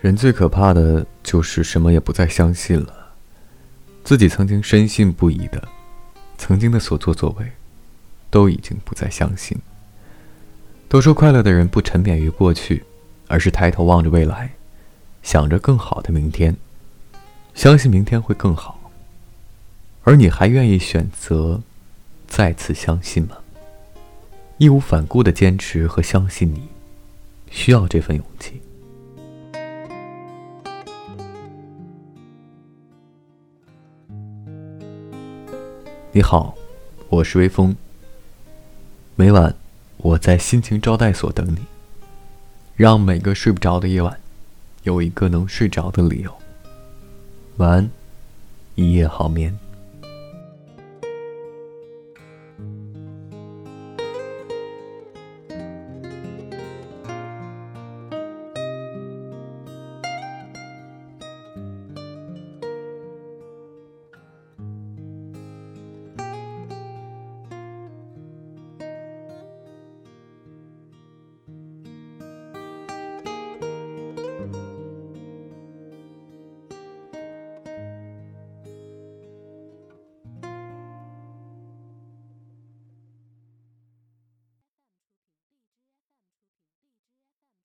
人最可怕的就是什么也不再相信了，自己曾经深信不疑的，曾经的所作所为，都已经不再相信。都说快乐的人不沉湎于过去，而是抬头望着未来，想着更好的明天，相信明天会更好。而你还愿意选择再次相信吗？义无反顾的坚持和相信你，需要这份勇气。你好，我是微风。每晚我在心情招待所等你，让每个睡不着的夜晚有一个能睡着的理由。晚安，一夜好眠。